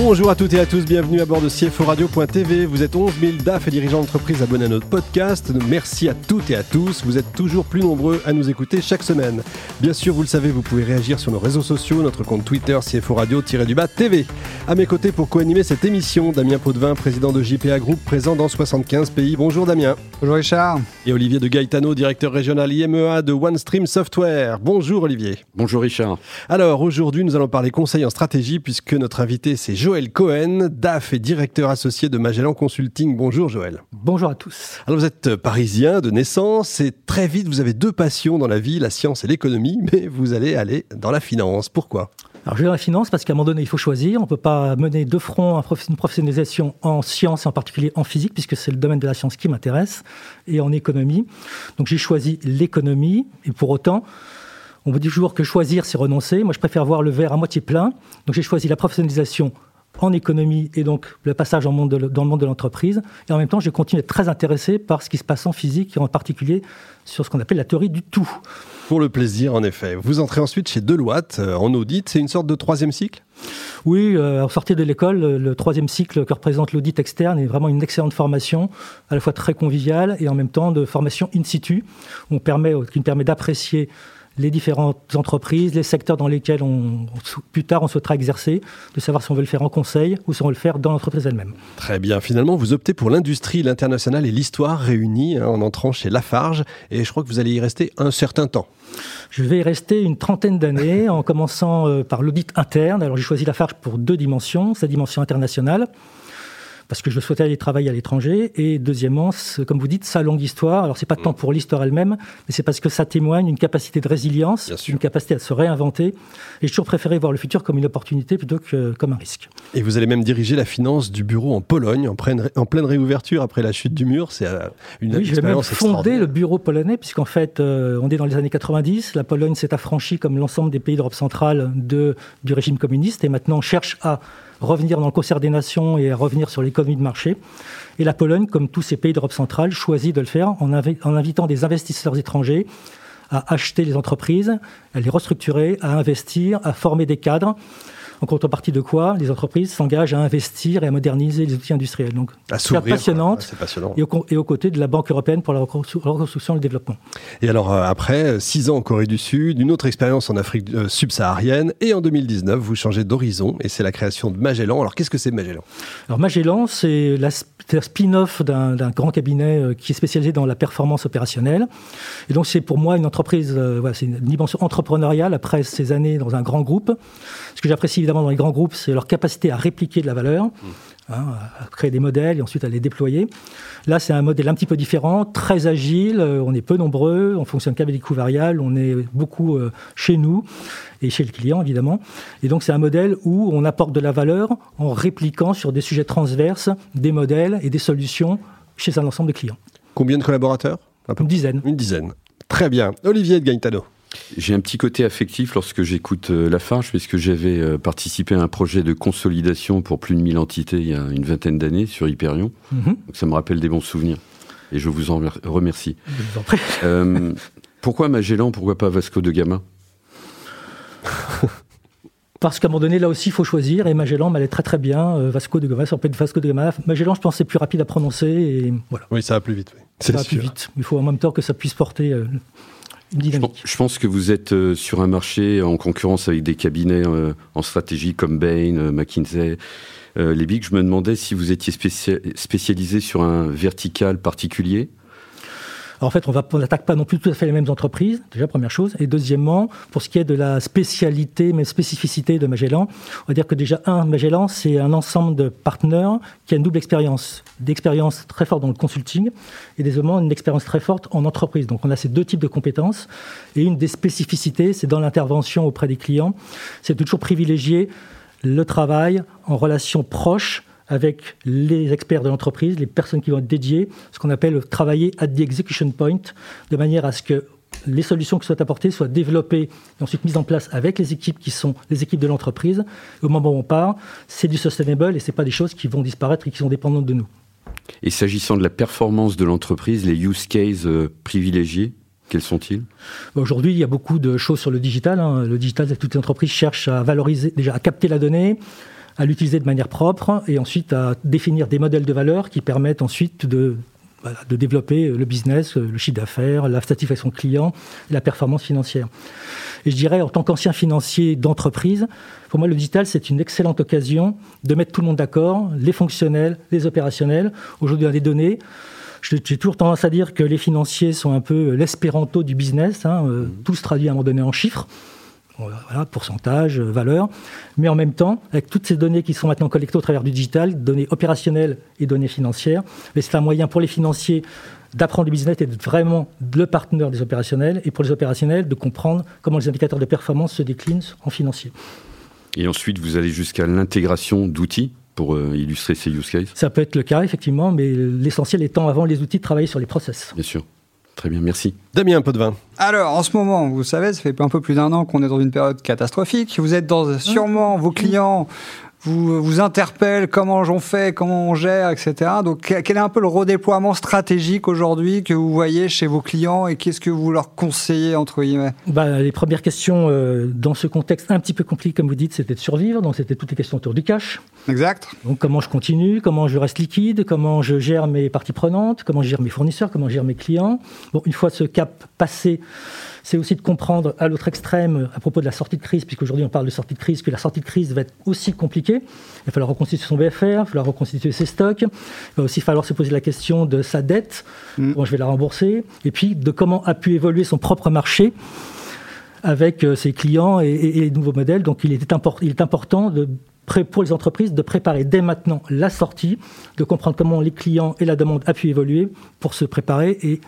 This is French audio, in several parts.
Bonjour à toutes et à tous, bienvenue à bord de CFO Radio.tv. Vous êtes 11 000 DAF et dirigeants d'entreprise abonnés à notre podcast. Merci à toutes et à tous. Vous êtes toujours plus nombreux à nous écouter chaque semaine. Bien sûr, vous le savez, vous pouvez réagir sur nos réseaux sociaux, notre compte Twitter CFO Radio-du-bas TV. À mes côtés pour co-animer cette émission, Damien Potvin, président de JPA Group, présent dans 75 pays. Bonjour Damien. Bonjour Richard. Et Olivier de Gaetano, directeur régional IMEA de OneStream Software. Bonjour Olivier. Bonjour Richard. Alors aujourd'hui, nous allons parler conseil en stratégie puisque notre invité c'est Joël Cohen, DAF et directeur associé de Magellan Consulting. Bonjour Joël. Bonjour à tous. Alors vous êtes parisien de naissance et très vite vous avez deux passions dans la vie, la science et l'économie, mais vous allez aller dans la finance. Pourquoi? Alors, je vais dans la finance parce qu'à un moment donné, il faut choisir. On ne peut pas mener de front une professionnalisation en science et en particulier en physique, puisque c'est le domaine de la science qui m'intéresse, et en économie. Donc, j'ai choisi l'économie, et pour autant, on vous dit toujours que choisir, c'est renoncer. Moi, je préfère voir le verre à moitié plein. Donc, j'ai choisi la professionnalisation en économie et donc le passage dans le monde de l'entreprise. Et en même temps, je continue d'être très intéressé par ce qui se passe en physique et en particulier sur ce qu'on appelle la théorie du tout. Pour le plaisir, en effet. Vous entrez ensuite chez Deloitte euh, en audit. C'est une sorte de troisième cycle? Oui, euh, en sortie de l'école, le troisième cycle que représente l'audit externe est vraiment une excellente formation, à la fois très conviviale et en même temps de formation in situ, on permet, qui permet d'apprécier les différentes entreprises, les secteurs dans lesquels on, plus tard on souhaitera exercer, de savoir si on veut le faire en conseil ou si on veut le faire dans l'entreprise elle-même. Très bien. Finalement, vous optez pour l'industrie, l'international et l'histoire réunis hein, en entrant chez Lafarge et je crois que vous allez y rester un certain temps. Je vais y rester une trentaine d'années en commençant euh, par l'audit interne. Alors j'ai choisi Lafarge pour deux dimensions, sa dimension internationale parce que je souhaitais aller travailler à l'étranger. Et deuxièmement, comme vous dites, sa longue histoire. Alors, c'est pas tant mm. pour l'histoire elle-même, mais c'est parce que ça témoigne d'une capacité de résilience, une capacité à se réinventer. Et j'ai toujours préféré voir le futur comme une opportunité plutôt que comme un risque. Et vous allez même diriger la finance du bureau en Pologne, en pleine, en pleine réouverture après la chute du mur. C'est euh, une oui, vais même fonder le bureau polonais, puisqu'en fait, euh, on est dans les années 90. La Pologne s'est affranchie, comme l'ensemble des pays d'Europe centrale, de, du régime communiste. Et maintenant, on cherche à revenir dans le concert des nations et revenir sur l'économie de marché. Et la Pologne, comme tous ces pays d'Europe centrale, choisit de le faire en invitant des investisseurs étrangers à acheter les entreprises, à les restructurer, à investir, à former des cadres en contrepartie de quoi les entreprises s'engagent à investir et à moderniser les outils industriels. Donc, c'est passionnante passionnant. et, au, et aux côtés de la Banque européenne pour la reconstruction et le développement. Et alors, euh, après, six ans en Corée du Sud, une autre expérience en Afrique euh, subsaharienne, et en 2019, vous changez d'horizon, et c'est la création de Magellan. Alors, qu'est-ce que c'est Magellan? Alors, Magellan, c'est la spin-off d'un grand cabinet euh, qui est spécialisé dans la performance opérationnelle. Et donc, c'est pour moi une entreprise, voilà, c'est une dimension entrepreneuriale après ces années dans un grand groupe. Ce que j'apprécie évidemment dans les grands groupes, c'est leur capacité à répliquer de la valeur, mmh. hein, à créer des modèles et ensuite à les déployer. Là, c'est un modèle un petit peu différent, très agile, euh, on est peu nombreux, on fonctionne qu'avec des coûts variables, on est beaucoup euh, chez nous et chez le client, évidemment. Et donc, c'est un modèle où on apporte de la valeur en répliquant sur des sujets transverses des modèles et des solutions chez un ensemble de clients. Combien de collaborateurs Une dizaine. Une dizaine. Très bien. Olivier de Gaetano. J'ai un petit côté affectif lorsque j'écoute euh, Lafarge, puisque j'avais euh, participé à un projet de consolidation pour plus de 1000 entités il y a une vingtaine d'années sur Hyperion. Mhm. Donc ça me rappelle des bons souvenirs. Et je vous en remercie. Euh, pourquoi Magellan Pourquoi pas Vasco de Gama? Parce qu'à un moment donné, là aussi, il faut choisir. Et Magellan m'allait très très bien. Vasco de Gama, ça peut être Vasco de Gama. Magellan, je pense, c'est plus rapide à prononcer. Et voilà. Oui, ça va plus vite. Ça va plus vite. Il faut en même temps que ça puisse porter je pense que vous êtes euh, sur un marché en concurrence avec des cabinets euh, en stratégie comme Bain, euh, McKinsey, les Big. Je me demandais si vous étiez spécialisé sur un vertical particulier en fait, on n'attaque pas non plus tout à fait les mêmes entreprises, déjà première chose. Et deuxièmement, pour ce qui est de la spécialité, mais spécificité de Magellan, on va dire que déjà, un, Magellan, c'est un ensemble de partenaires qui a une double expérience. D'expérience très forte dans le consulting et deuxièmement, une expérience très forte en entreprise. Donc on a ces deux types de compétences. Et une des spécificités, c'est dans l'intervention auprès des clients, c'est toujours privilégier le travail en relation proche avec les experts de l'entreprise, les personnes qui vont être dédiées, ce qu'on appelle travailler at the execution point, de manière à ce que les solutions qui soient apportées soient développées et ensuite mises en place avec les équipes qui sont les équipes de l'entreprise. Au moment où on part, c'est du sustainable et ce pas des choses qui vont disparaître et qui sont dépendantes de nous. Et s'agissant de la performance de l'entreprise, les use cases euh, privilégiés, quels sont-ils? Aujourd'hui, il y a beaucoup de choses sur le digital. Hein. Le digital, toutes les entreprises cherchent à valoriser, déjà à capter la donnée, à l'utiliser de manière propre et ensuite à définir des modèles de valeur qui permettent ensuite de de développer le business, le chiffre d'affaires, la satisfaction client, la performance financière. Et je dirais, en tant qu'ancien financier d'entreprise, pour moi, le digital, c'est une excellente occasion de mettre tout le monde d'accord, les fonctionnels, les opérationnels. Aujourd'hui, on a des données. J'ai toujours tendance à dire que les financiers sont un peu l'espéranto du business. Hein, euh, mmh. Tout se traduit à un moment donné en chiffres voilà, pourcentage, valeur, mais en même temps, avec toutes ces données qui sont maintenant collectées au travers du digital, données opérationnelles et données financières, c'est un moyen pour les financiers d'apprendre le business et d'être vraiment le partenaire des opérationnels, et pour les opérationnels de comprendre comment les indicateurs de performance se déclinent en financier. Et ensuite, vous allez jusqu'à l'intégration d'outils pour euh, illustrer ces use cases? Ça peut être le cas, effectivement, mais l'essentiel étant avant les outils de travailler sur les process. Bien sûr. Très bien, merci. Damien, un peu de vin. Alors, en ce moment, vous savez, ça fait un peu plus d'un an qu'on est dans une période catastrophique. Vous êtes dans, sûrement, vos clients vous, vous interpelle comment j'en fais, comment on gère, etc. Donc, quel est un peu le redéploiement stratégique aujourd'hui que vous voyez chez vos clients et qu'est-ce que vous leur conseillez, entre guillemets? Bah, Les premières questions euh, dans ce contexte un petit peu compliqué, comme vous dites, c'était de survivre. Donc, c'était toutes les questions autour du cash. Exact. Donc, comment je continue, comment je reste liquide, comment je gère mes parties prenantes, comment je gère mes fournisseurs, comment je gère mes clients. Bon, une fois ce cap passé, c'est aussi de comprendre à l'autre extrême, à propos de la sortie de crise, puisqu'aujourd'hui on parle de sortie de crise, que la sortie de crise va être aussi compliquée. Il va falloir reconstituer son BFR, il va falloir reconstituer ses stocks, il va aussi falloir se poser la question de sa dette, mm. comment je vais la rembourser, et puis de comment a pu évoluer son propre marché avec euh, ses clients et, les nouveaux modèles. Donc il est, il est important de pour les entreprises de préparer dès maintenant la sortie, de comprendre comment les clients et la demande a pu évoluer pour se préparer et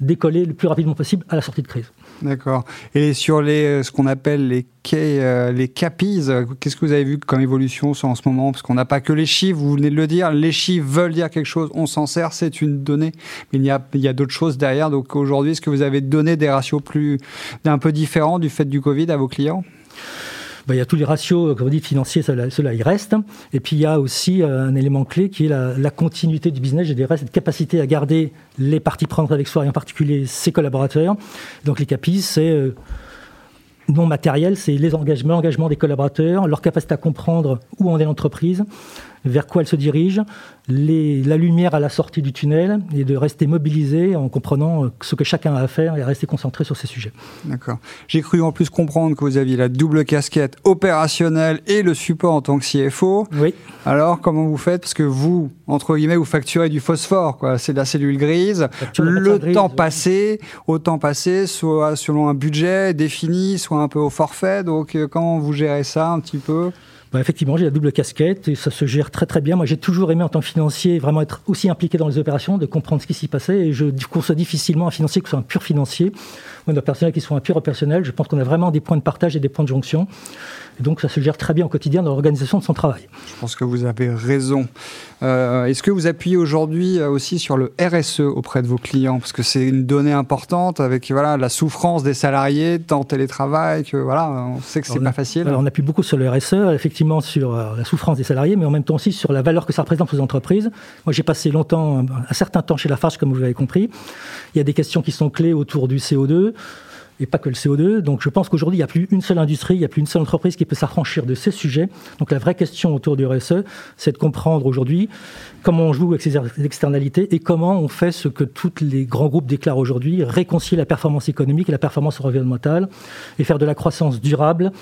décoller le plus rapidement possible à la sortie de crise. D'accord. Et sur les, euh, ce qu'on appelle les, euh, les CAPIs, qu'est-ce que vous avez vu comme évolution en ce moment? Parce qu'on n'a pas que les chiffres, vous venez de le dire, les chiffres veulent dire quelque chose, on s'en sert, c'est une donnée, mais il y a, a d'autres choses derrière. Donc aujourd'hui, est-ce que vous avez donné des ratios plus, un peu différents du fait du Covid à vos clients? Bah, il y a tous les ratios, comme vous dites, financiers, cela, cela il reste. Et puis il y a aussi euh, un élément clé qui est la, continuité du business, je dirais, cette capacité à garder les parties prenantes avec soi, et en particulier ses collaborateurs. Donc les CAPIs, c'est euh, non matériel, c'est les engagements, l'engagement des collaborateurs, leur capacité à comprendre où en est l'entreprise, vers quoi elle se dirige, la lumière à la sortie du tunnel et de rester mobilisé en comprenant euh, ce que chacun a à faire et à rester concentré sur ces sujets. D'accord. J'ai cru en plus comprendre que vous aviez la double casquette opérationnelle et le support en tant que CFO. Oui. Alors, comment vous faites? Parce que vous, entre guillemets, vous facturez du phosphore, quoi. C'est de la cellule grise. Le temps passé, au temps passé, soit selon un budget défini, soit un peu au forfait. Donc, euh, comment vous gérez ça un petit peu? Bah, effectivement, j'ai la double casquette et ça se gère très très bien. Moi, j'ai toujours aimé en tant que financier vraiment être aussi impliqué dans les opérations, de comprendre ce qui s'y passait. Et je conçois difficilement un financier qui soit un pur financier ou un personnel qui soit un pur opérationnel. Je pense qu'on a vraiment des points de partage et des points de jonction. Et donc, ça se gère très bien au quotidien dans l'organisation de son travail. Je pense que vous avez raison. Euh, est-ce que vous appuyez aujourd'hui euh, aussi sur le RSE auprès de vos clients? Parce que c'est une donnée importante avec voilà, la souffrance des salariés, tant télétravail, que voilà, on sait que c'est pas facile. Alors, on appuie beaucoup sur le RSE, effectivement sur euh, la souffrance des salariés, mais en même temps aussi sur la valeur que ça représente aux entreprises. Moi, j'ai passé longtemps, un certain temps chez Lafarge, comme vous l'avez compris. Il y a des questions qui sont clés autour du CO2 et pas que le CO2. Donc je pense qu'aujourd'hui, il n'y a plus une seule industrie, il n'y a plus une seule entreprise qui peut s'affranchir de ces sujets. Donc la vraie question autour du RSE, c'est de comprendre aujourd'hui comment on joue avec ces externalités et comment on fait ce que tous les grands groupes déclarent aujourd'hui, réconcilier la performance économique et la performance environnementale et faire de la croissance durable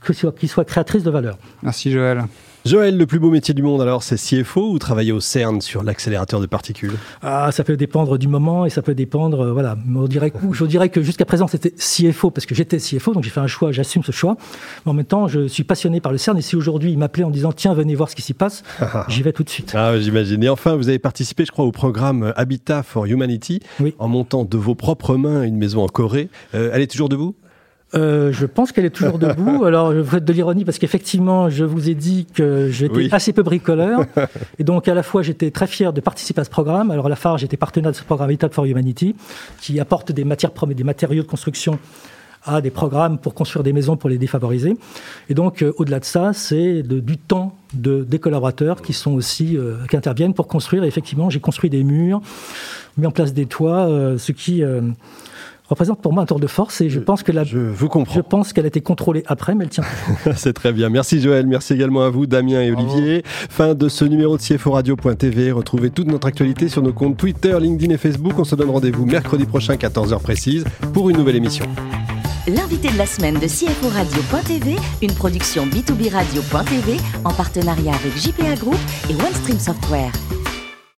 qui soit créatrice de valeur. Merci Joël. Joël, le plus beau métier du monde alors, c'est CFO ou travailler au CERN sur l'accélérateur de particules? Ah, ça peut dépendre du moment et ça peut dépendre, euh, voilà. On dirait, je dirais que jusqu'à présent c'était CFO parce que j'étais CFO, donc j'ai fait un choix, j'assume ce choix. Mais en même temps, je suis passionné par le CERN et si aujourd'hui il m'appelait en disant tiens venez voir ce qui s'y passe, j'y vais tout de suite. Ah, j'imagine. Et enfin, vous avez participé, je crois, au programme Habitat for Humanity oui. en montant de vos propres mains une maison en Corée. Euh, elle est toujours debout? Euh, je pense qu'elle est toujours debout. Alors, je faites de l'ironie parce qu'effectivement, je vous ai dit que j'étais assez peu bricoleur. Et donc, à la fois, j'étais très fier de participer à ce programme. Alors, à la phare, j'étais partenaire de ce programme Habitat for Humanity, qui apporte des matières des matériaux de construction à des programmes pour construire des maisons pour les défavorisés. Et donc, euh, au-delà de ça, c'est du temps de, des collaborateurs qui sont aussi euh, qui interviennent pour construire. Et effectivement, j'ai construit des murs, mis en place des toits, ce qui représente pour moi un tour de force et je pense que la, je vous comprends. Je pense qu'elle a été contrôlée après, mais elle tient. C'est très bien. Merci Joël. Merci également à vous, Damien et Olivier. Fin de ce numéro de CFO Radio.tv. Retrouvez toute notre actualité sur nos comptes Twitter, LinkedIn et Facebook. On se donne rendez-vous mercredi prochain, 14h précise, pour une nouvelle émission. L'invité de la semaine de CFO Radio.tv, une production B2B Radio.tv en partenariat avec JPA Group et OneStream Software.